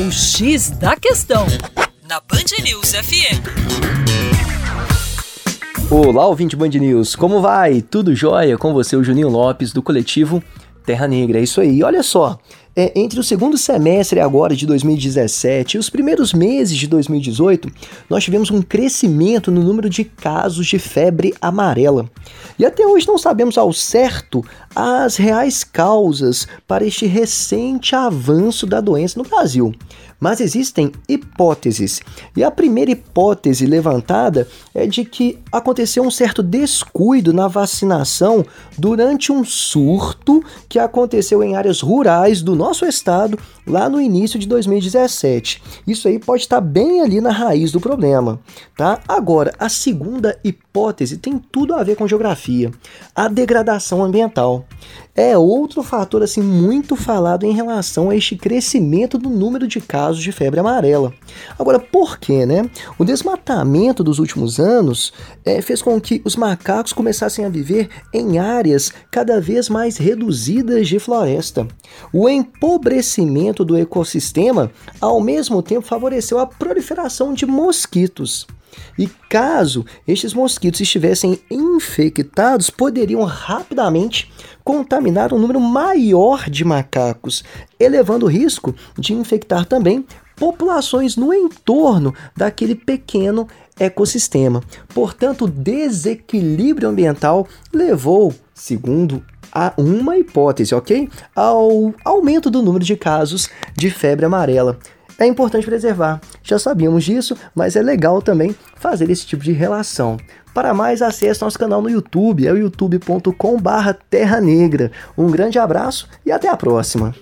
O X da Questão, na Band News FM. Olá, ouvinte Band News, como vai? Tudo jóia? Com você, o Juninho Lopes, do coletivo Terra Negra. É isso aí. Olha só, é, entre o segundo semestre agora de 2017 e os primeiros meses de 2018, nós tivemos um crescimento no número de casos de febre amarela. E até hoje não sabemos ao certo as reais causas para este recente avanço da doença no Brasil. Mas existem hipóteses. E a primeira hipótese levantada é de que aconteceu um certo descuido na vacinação durante um surto que aconteceu em áreas rurais do nosso estado lá no início de 2017. Isso aí pode estar bem ali na raiz do problema, tá? Agora, a segunda hipótese tem tudo a ver com geografia, a degradação ambiental é outro fator assim muito falado em relação a este crescimento do número de casos de febre amarela. Agora, por quê, né? O desmatamento dos últimos anos é, fez com que os macacos começassem a viver em áreas cada vez mais reduzidas de floresta. O empobrecimento do ecossistema, ao mesmo tempo, favoreceu a proliferação de mosquitos. E caso estes mosquitos estivessem infectados, poderiam rapidamente contaminar um número maior de macacos, elevando o risco de infectar também populações no entorno daquele pequeno ecossistema. Portanto, o desequilíbrio ambiental levou, segundo a uma hipótese, ok? Ao aumento do número de casos de febre amarela é importante preservar. Já sabíamos disso, mas é legal também fazer esse tipo de relação. Para mais, acesse nosso canal no YouTube, é o youtube.com/terra negra. Um grande abraço e até a próxima.